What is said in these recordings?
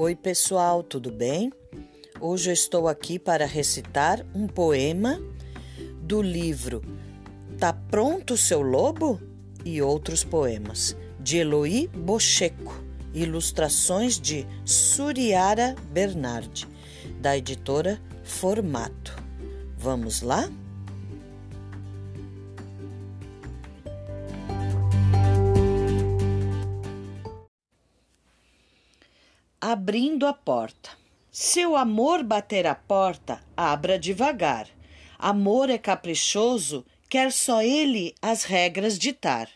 Oi, pessoal, tudo bem? Hoje eu estou aqui para recitar um poema do livro Tá Pronto o Seu Lobo? e outros poemas, de Eloy Bocheco, ilustrações de Suriara Bernardi, da editora Formato. Vamos lá? Abrindo a porta. Seu amor bater a porta, abra devagar. Amor é caprichoso, quer só ele as regras ditar.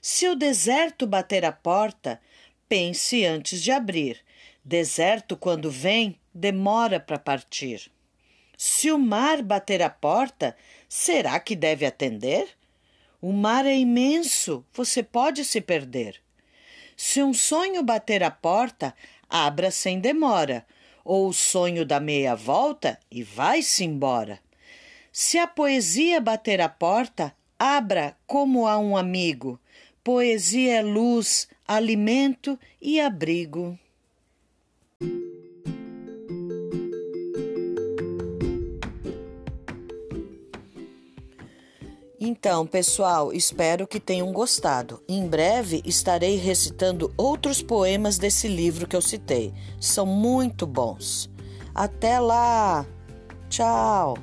Se o deserto bater a porta, pense antes de abrir. Deserto, quando vem, demora para partir. Se o mar bater a porta, será que deve atender? O mar é imenso, você pode se perder. Se um sonho bater a porta, abra sem demora, ou o sonho dá meia volta e vai-se embora. Se a poesia bater a porta, abra como a um amigo. Poesia é luz, alimento e abrigo. Então, pessoal, espero que tenham gostado. Em breve estarei recitando outros poemas desse livro que eu citei. São muito bons. Até lá! Tchau!